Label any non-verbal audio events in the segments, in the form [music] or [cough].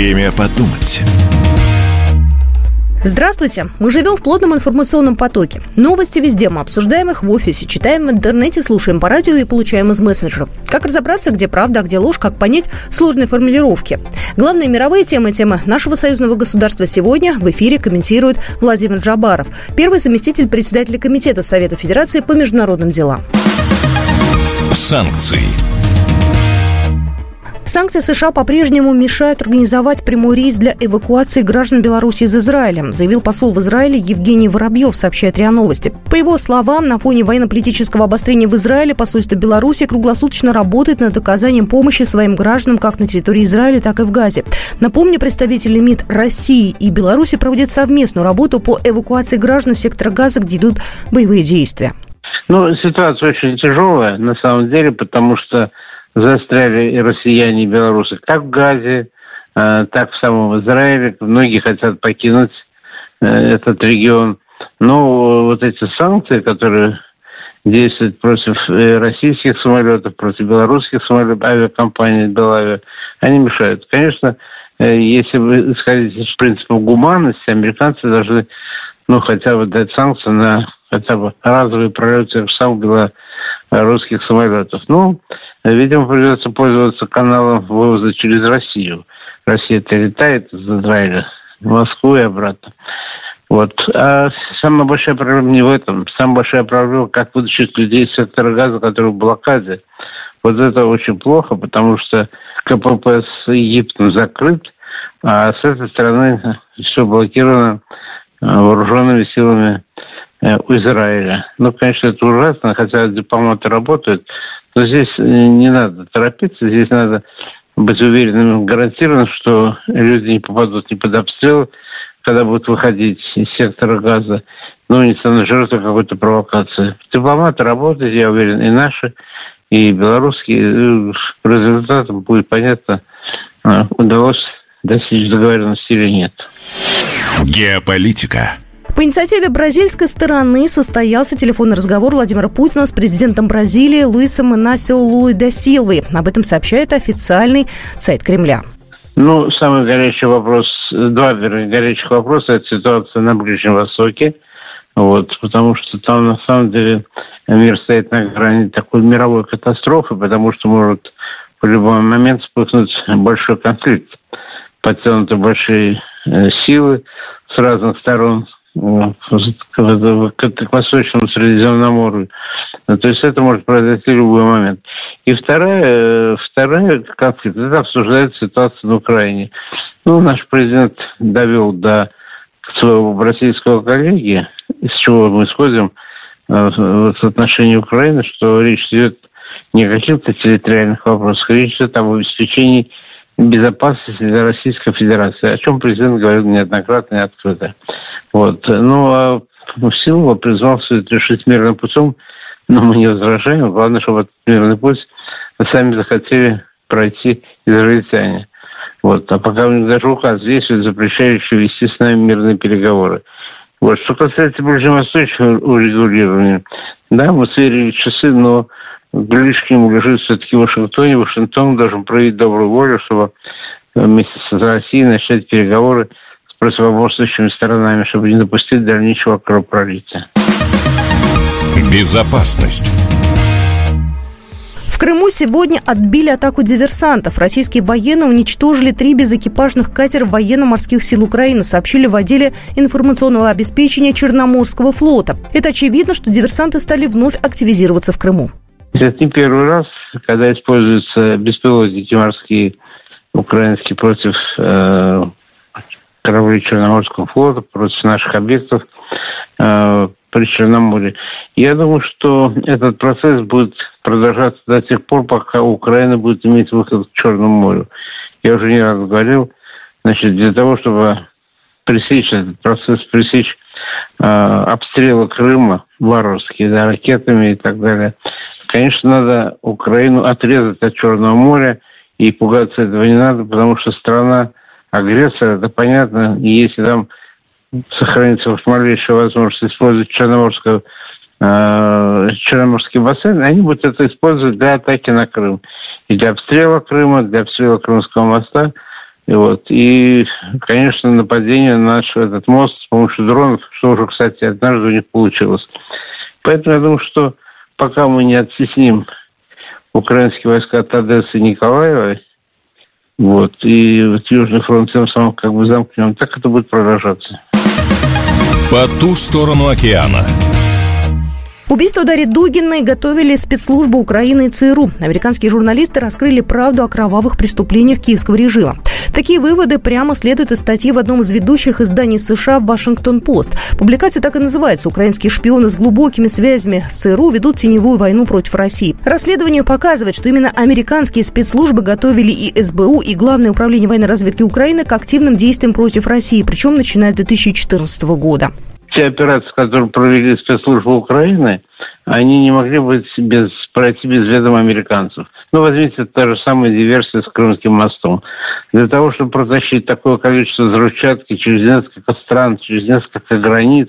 Время подумать. Здравствуйте! Мы живем в плотном информационном потоке. Новости везде, мы обсуждаем их в офисе, читаем в интернете, слушаем по радио и получаем из мессенджеров. Как разобраться, где правда, а где ложь, как понять сложные формулировки. Главные мировые темы, темы нашего союзного государства сегодня в эфире комментирует Владимир Джабаров, первый заместитель председателя Комитета Совета Федерации по международным делам. Санкции. Санкции США по-прежнему мешают организовать прямой рейс для эвакуации граждан Беларуси из Израиля, заявил посол в Израиле Евгений Воробьев, сообщает РИА Новости. По его словам, на фоне военно-политического обострения в Израиле посольство Беларуси круглосуточно работает над оказанием помощи своим гражданам как на территории Израиля, так и в Газе. Напомню, представители МИД России и Беларуси проводят совместную работу по эвакуации граждан сектора Газа, где идут боевые действия. Ну, ситуация очень тяжелая, на самом деле, потому что застряли и россияне, и белорусы как в Газе, э, так в самом Израиле. Многие хотят покинуть э, этот регион. Но вот эти санкции, которые действуют против э, российских самолетов, против белорусских самолетов, авиакомпании Белавиа, они мешают. Конечно, если вы исходить из принципа гуманности, американцы должны ну, хотя бы дать санкции на хотя бы разовые пролеты в сам русских самолетов. Ну, видимо, придется пользоваться каналом вывоза через Россию. Россия-то летает из Израиля в Москву и обратно. Вот. А самая большая проблема не в этом. Самая большая проблема, как вытащить людей из сектора газа, который в блокаде. Вот это очень плохо, потому что КПП с Египтом закрыт, а с этой стороны все блокировано вооруженными силами Э, у Израиля. Ну, конечно, это ужасно, хотя дипломаты работают, но здесь э, не надо торопиться, здесь надо быть уверенным, гарантированным, что люди не попадут ни под обстрел, когда будут выходить из сектора газа, ну, не станут жертвой какой-то провокации. Дипломаты работают, я уверен, и наши, и белорусские. По результатам будет понятно, э, удалось достичь договоренности или нет. Геополитика. По инициативе бразильской стороны состоялся телефонный разговор Владимира Путина с президентом Бразилии Луисом Инасио Луи да Силвой. Об этом сообщает официальный сайт Кремля. Ну, самый горячий вопрос, два вернее, горячих вопроса – это ситуация на Ближнем Востоке. Вот, потому что там на самом деле мир стоит на грани такой мировой катастрофы, потому что может в любой момент вспыхнуть большой конфликт. Подтянуты большие э, силы с разных сторон, к Восточному Средиземноморью. Ну, то есть это может произойти в любой момент. И вторая, вторая конфликт, это обсуждает ситуацию на Украине. Ну, наш президент довел до своего бразильского коллеги, из чего мы исходим э, в отношении Украины, что речь идет не о каких-то территориальных вопросах, речь идет об обеспечении безопасности для Российской Федерации, о чем президент говорил неоднократно и открыто. Вот. Ну, а Силова призвал это решить мирным путем, но мы не возражаем. Главное, чтобы этот мирный путь сами захотели пройти израильтяне. Вот. А пока у них даже указ действует, запрещающий вести с нами мирные переговоры. Вот. Что касается ближневосточного урегулирования, да, мы сверили часы, но нему лежит все-таки в Вашингтоне. Вашингтон должен проявить добрую волю, чтобы вместе с Россией начать переговоры с противоборствующими сторонами, чтобы не допустить дальнейшего кровопролития. Безопасность. В Крыму сегодня отбили атаку диверсантов. Российские военные уничтожили три безэкипажных катера военно-морских сил Украины, сообщили в отделе информационного обеспечения Черноморского флота. Это очевидно, что диверсанты стали вновь активизироваться в Крыму. Это не первый раз, когда используются беспилотники морские украинские против э, кораблей Черноморского флота, против наших объектов э, при Черноморье. Я думаю, что этот процесс будет продолжаться до тех пор, пока Украина будет иметь выход к Черному морю. Я уже не раз говорил, значит, для того, чтобы пресечь этот процесс, пресечь э, обстрелы Крыма варварские, да, ракетами и так далее, конечно, надо Украину отрезать от Черного моря, и пугаться этого не надо, потому что страна агрессор, это понятно, и если там сохранится малейшая возможность использовать Черноморскую э, Черноморский бассейн, они будут это использовать для атаки на Крым. И для обстрела Крыма, для обстрела Крымского моста. И, вот, и, конечно, нападение на наш этот мост с помощью дронов, что уже, кстати, однажды у них получилось. Поэтому я думаю, что пока мы не оттесним украинские войска от Одессы и Николаева, вот, и вот Южный фронт тем самым как бы замкнем, так это будет продолжаться. По ту сторону океана. Убийство Дарьи Дугиной готовили спецслужбы Украины и ЦРУ. Американские журналисты раскрыли правду о кровавых преступлениях киевского режима. Такие выводы прямо следуют из статьи в одном из ведущих изданий США «Вашингтон-Пост». Публикация так и называется «Украинские шпионы с глубокими связями с ЦРУ ведут теневую войну против России». Расследование показывает, что именно американские спецслужбы готовили и СБУ, и Главное управление военной разведки Украины к активным действиям против России, причем начиная с 2014 года те операции, которые провели спецслужбы Украины, они не могли быть без, пройти без ведома американцев. Ну, возьмите та же самая диверсия с Крымским мостом. Для того, чтобы протащить такое количество взрывчатки через несколько стран, через несколько границ,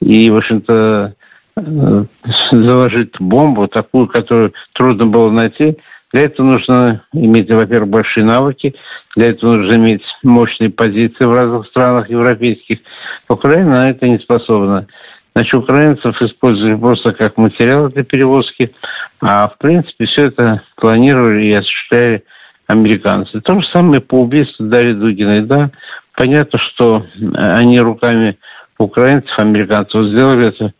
и, в общем-то, э, заложить бомбу, такую, которую трудно было найти, для этого нужно иметь, во-первых, большие навыки, для этого нужно иметь мощные позиции в разных странах европейских. Украина на это не способна. Значит, украинцев использовали просто как материал для перевозки, а в принципе все это планировали и осуществляли американцы. То же самое по убийству Дарьи Дугиной. Да, понятно, что они руками украинцев, американцев сделали это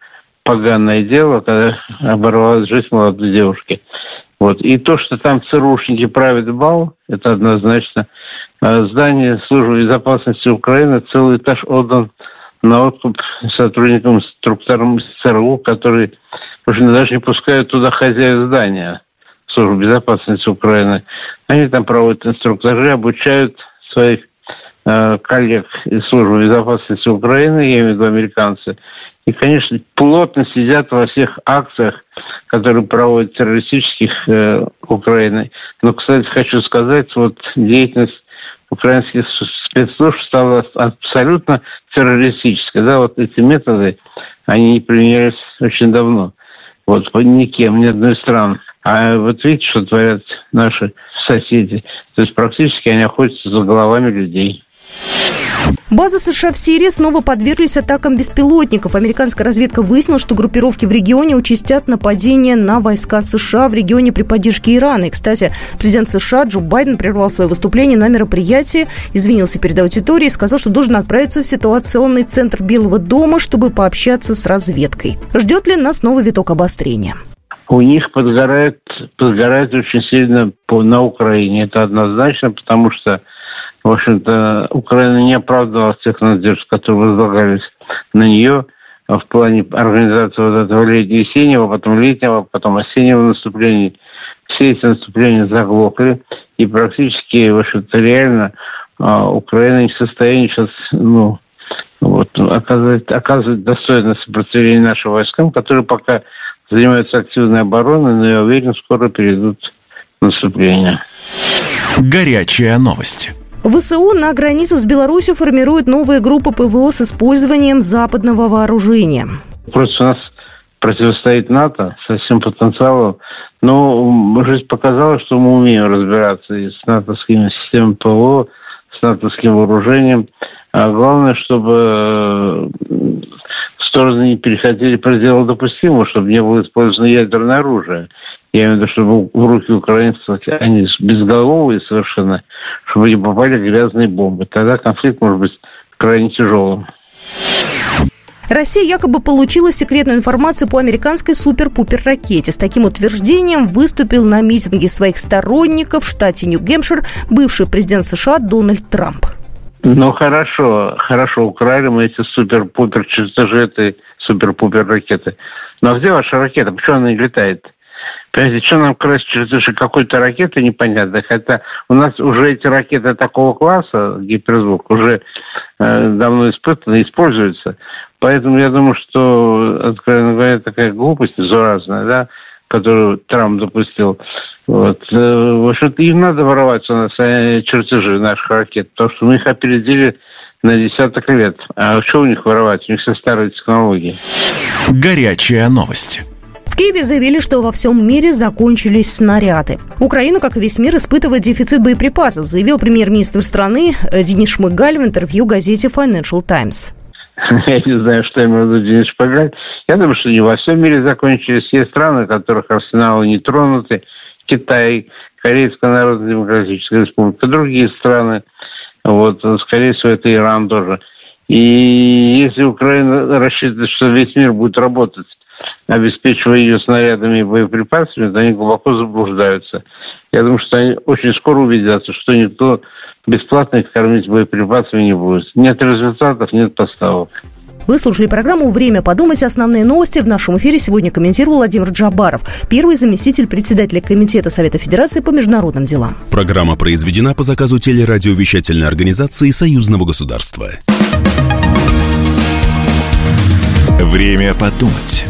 поганое дело, когда оборвалась жизнь молодой девушки. Вот. И то, что там ЦРУшники правят бал, это однозначно. А здание службы безопасности Украины, целый этаж отдан на откуп сотрудникам, инструкторам ЦРУ, которые уже даже не пускают туда хозяев здания службы безопасности Украины. Они там проводят инструктажи, обучают своих Э, коллег из службы безопасности Украины, я имею в виду американцы, и, конечно, плотно сидят во всех акциях, которые проводят террористических э, Украины. Но, кстати, хочу сказать, вот деятельность украинских спецслужб стала абсолютно террористической. Да, вот эти методы, они не применялись очень давно. Вот никем, ни одной страны. А вот видите, что творят наши соседи. То есть практически они охотятся за головами людей. Базы США в Сирии снова подверглись атакам беспилотников. Американская разведка выяснила, что группировки в регионе участят нападения на войска США в регионе при поддержке Ирана. И, кстати, президент США Джо Байден прервал свое выступление на мероприятии, извинился перед аудиторией и сказал, что должен отправиться в ситуационный центр Белого дома, чтобы пообщаться с разведкой. Ждет ли нас новый виток обострения? У них подгорает, подгорает очень сильно по, на Украине. Это однозначно, потому что, в общем-то, Украина не оправдывала тех надежд, которые возлагались на нее в плане организации вот этого летнего-весеннего, потом летнего, потом осеннего наступления. Все эти наступления заглохли, и практически, в общем-то, реально а, Украина не в состоянии сейчас, ну, вот, оказывать, оказывать достойное сопротивление нашим войскам, которые пока занимаются активной обороной, но я уверен, скоро перейдут в наступление. Горячая новость. ВСУ на границе с Беларусью формируют новые группы ПВО с использованием западного вооружения. Просто у нас противостоит НАТО со всем потенциалом. Но жизнь показала, что мы умеем разбираться и с натовскими системами ПВО, с натовским вооружением. А главное, чтобы э, стороны не переходили пределы допустимого, чтобы не было использовано ядерное оружие. Я имею в виду, чтобы в руки украинцев, они безголовые совершенно, чтобы не попали грязные бомбы. Тогда конфликт может быть крайне тяжелым. Россия якобы получила секретную информацию по американской супер-пупер-ракете. С таким утверждением выступил на митинге своих сторонников в штате Нью-Гемпшир бывший президент США Дональд Трамп. Ну хорошо, хорошо, украли мы эти супер-пупер этой супер-пупер ракеты. Но где ваша ракета? Почему она не летает? Понимаете, что нам красть чертежи какой-то ракеты непонятно, хотя у нас уже эти ракеты такого класса, гиперзвук, уже э, давно испытаны, используются. Поэтому я думаю, что, откровенно говоря, такая глупость заразная, да, которую Трамп допустил. Вот. Э, в общем-то, им надо воровать у нас э, чертежи наших ракет, потому что мы их опередили на десяток лет. А что у них воровать? У них все старые технологии. Горячая новость. В Киеве заявили, что во всем мире закончились снаряды. Украина, как и весь мир, испытывает дефицит боеприпасов, заявил премьер-министр страны Денис Шмыгаль в интервью газете Financial Times. [laughs] Я не знаю, что в виду Денис Шпагаль. Я думаю, что не во всем мире закончились. Есть страны, у которых арсеналы не тронуты. Китай, Корейская Народно-Демократическая Республика, другие страны. Вот, скорее всего, это Иран тоже. И если Украина рассчитывает, что весь мир будет работать, обеспечивая ее снарядами и боеприпасами, то они глубоко заблуждаются. Я думаю, что они очень скоро убедятся, что никто бесплатно их кормить боеприпасами не будет. Нет результатов, нет поставок. Вы слушали программу «Время подумать». Основные новости в нашем эфире сегодня комментировал Владимир Джабаров, первый заместитель председателя Комитета Совета Федерации по международным делам. Программа произведена по заказу телерадиовещательной организации Союзного государства. Время подумать.